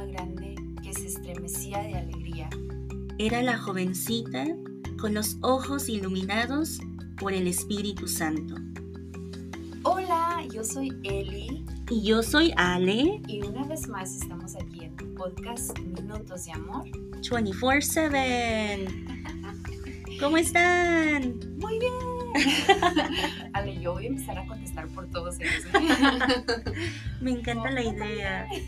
alma grande que se estremecía de alegría. Era la jovencita con los ojos iluminados por el Espíritu Santo. Hola, yo soy Eli. Y yo soy Ale. Y una vez más estamos aquí en tu podcast Minutos de Amor. 24/7. ¿Cómo están? Muy bien. Ale, yo voy a empezar a contestar por todos ellos. Me encanta la idea.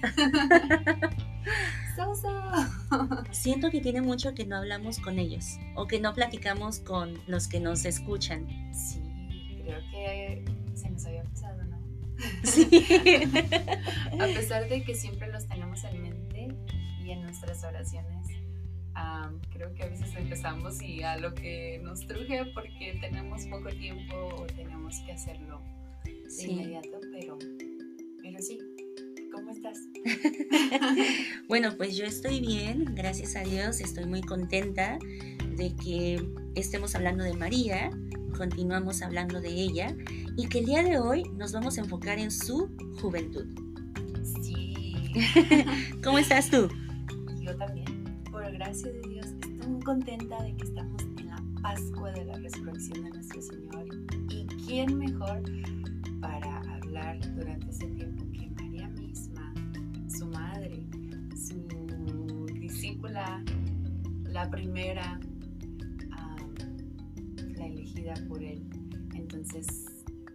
Siento que tiene mucho que no hablamos con ellos o que no platicamos con los que nos escuchan. Sí, creo que se nos había pasado, ¿no? Sí. a pesar de que siempre los tenemos en mente y en nuestras oraciones, creo que a veces empezamos y a lo que nos truje porque tenemos poco tiempo o tenemos que hacerlo de inmediato, pero, pero sí, ¿Cómo estás? bueno, pues yo estoy bien, gracias a Dios, estoy muy contenta de que estemos hablando de María, continuamos hablando de ella y que el día de hoy nos vamos a enfocar en su juventud. Sí. ¿Cómo estás tú? Gracia de Dios, estoy muy contenta de que estamos en la Pascua de la Resurrección de nuestro Señor. ¿Y quién mejor para hablar durante ese tiempo? la primera, la elegida por él. Entonces,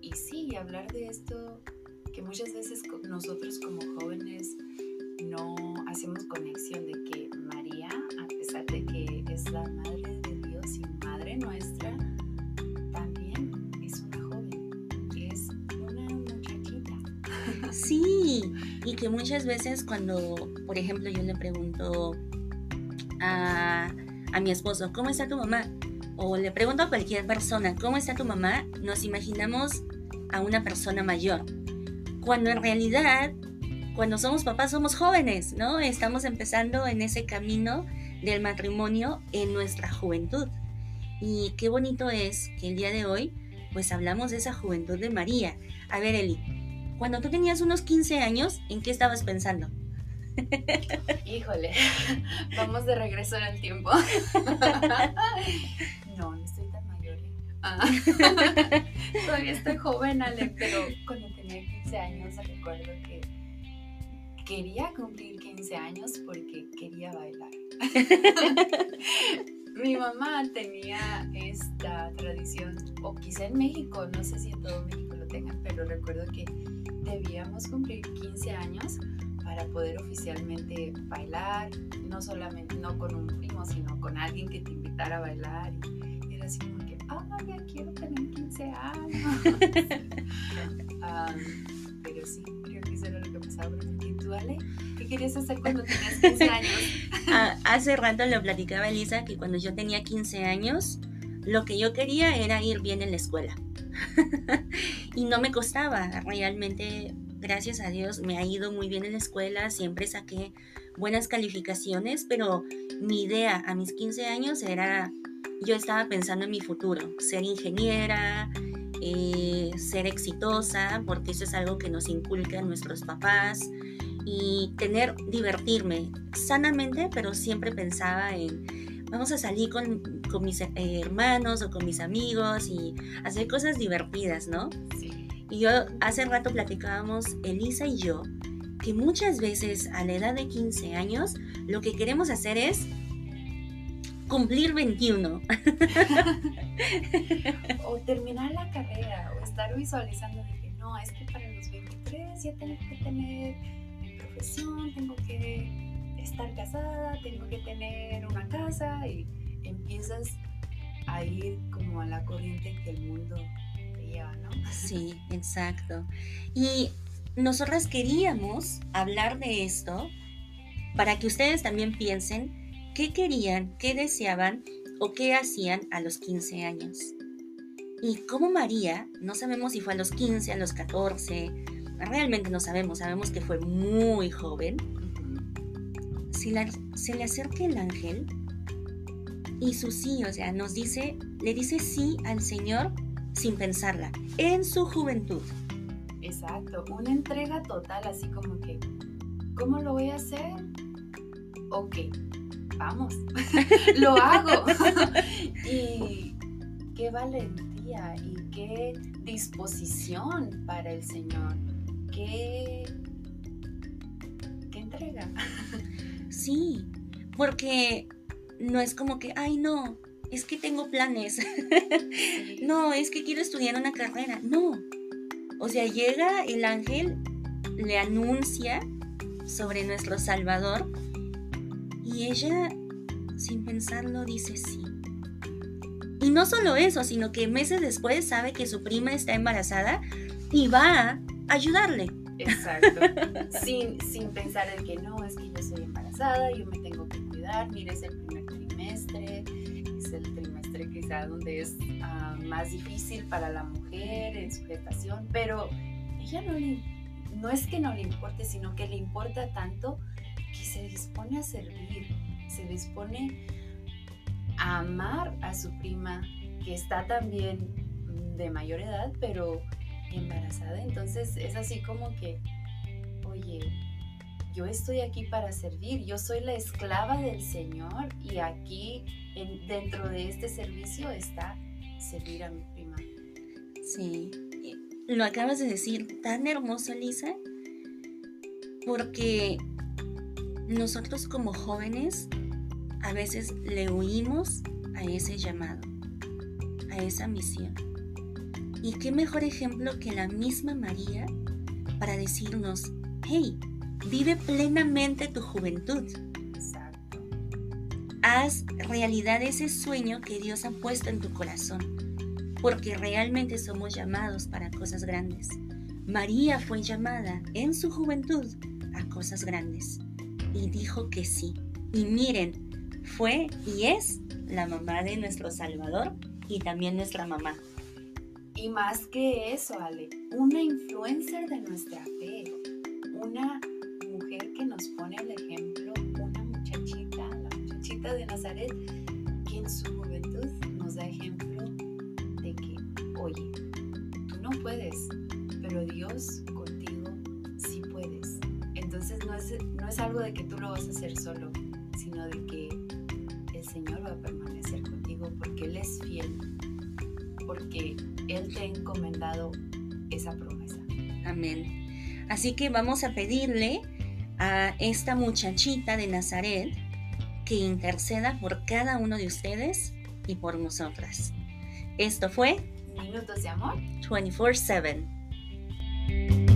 y sí, hablar de esto que muchas veces nosotros como jóvenes no hacemos conexión de que A pesar de que es la madre de Dios y madre nuestra, también es una joven, es una muchachita. Sí, y que muchas veces cuando, por ejemplo, yo le pregunto a, mi esposo, ¿cómo está tu mamá? O le pregunto a cualquier persona, ¿cómo está tu mamá? Nos imaginamos a una persona mayor. Cuando en realidad, cuando somos papás, somos jóvenes, ¿no? Estamos empezando en ese camino del matrimonio en nuestra juventud. Y qué bonito es que el día de hoy, pues hablamos de esa juventud de María. A ver, Eli, cuando tú tenías unos 15 años, ¿en qué estabas pensando? Híjole, vamos de regreso en el tiempo. No, no estoy tan mayor. ¿eh? Ah. Todavía estoy joven, Ale, pero cuando tenía 15 años recuerdo que quería cumplir 15 años porque quería bailar. Mi mamá tenía esta tradición, o quizá en México, no sé si en todo México lo tengan, pero recuerdo que debíamos cumplir 15 años para poder oficialmente bailar, no solamente, no con un primo, sino con alguien que te invitara a bailar. Y era así como que, ah, ya quiero tener 15 años. pero sí, creo ¿Qué querías hacer cuando tenías 15 años? Ah, hace rato lo platicaba Elisa que cuando yo tenía 15 años, lo que yo quería era ir bien en la escuela. y no me costaba, realmente gracias a Dios me ha ido muy bien en la escuela, siempre saqué buenas calificaciones, pero mi idea a mis 15 años era, yo estaba pensando en mi futuro, ser ingeniera, eh, ser exitosa, porque eso es algo que nos inculcan nuestros papás, y tener, divertirme sanamente, pero siempre pensaba en, vamos a salir con, con mis eh, hermanos o con mis amigos y hacer cosas divertidas, ¿no? Sí. Y yo hace rato platicábamos, Elisa y yo, que muchas veces a la edad de 15 años lo que queremos hacer es cumplir 21. o terminar la carrera, o estar visualizando de que no, es que para los 23 ya tengo que tener mi profesión, tengo que estar casada, tengo que tener una casa y empiezas a ir como a la corriente que el mundo Sí, exacto. Y nosotras queríamos hablar de esto para que ustedes también piensen qué querían, qué deseaban o qué hacían a los 15 años. Y como María, no sabemos si fue a los 15, a los 14, realmente no sabemos, sabemos que fue muy joven. Si se le acerca el ángel y su sí, o sea, nos dice, le dice sí al Señor sin pensarla, en su juventud. Exacto, una entrega total, así como que, ¿cómo lo voy a hacer? ok, vamos, lo hago. y qué valentía y qué disposición para el Señor, qué, qué entrega. Sí, porque no es como que, ay no, es que tengo planes. no, es que quiero estudiar una carrera. No. O sea, llega el ángel, le anuncia sobre nuestro Salvador y ella, sin pensarlo, dice sí. Y no solo eso, sino que meses después sabe que su prima está embarazada y va a ayudarle. Exacto. sin, sin pensar en que no, es que yo soy embarazada, yo me tengo que cuidar, mire, es el primer trimestre, es el trimestre quizá donde es ah, más difícil para la mujer en su gestación, pero ella no le, no es que no le importe, sino que le importa tanto que se dispone a servir, se dispone a amar a su prima, que está también de mayor edad, pero embarazada. Entonces es así como que, oye, yo estoy aquí para servir, yo soy la esclava del Señor y aquí dentro de este servicio está servir a mi prima. Sí, lo acabas de decir tan hermoso, Lisa, porque nosotros como jóvenes a veces le huimos a ese llamado, a esa misión. Y qué mejor ejemplo que la misma María para decirnos, hey, vive plenamente tu juventud. Exacto. Haz realidad ese sueño que Dios ha puesto en tu corazón, porque realmente somos llamados para cosas grandes. María fue llamada en su juventud a cosas grandes y dijo que sí. Y miren, fue y es la mamá de nuestro Salvador y también nuestra mamá. Y más que eso, Ale, una influencer de nuestra fe, una mujer que nos pone el ejemplo, una muchachita, la muchachita de Nazaret, que en su es, no es algo de que tú lo vas a hacer solo, sino de que el Señor va a permanecer contigo porque Él es fiel, porque Él te ha encomendado esa promesa. Amén. Así que vamos a pedirle a esta muchachita de Nazaret que interceda por cada uno de ustedes y por nosotras. Esto fue Minutos de Amor 24/7.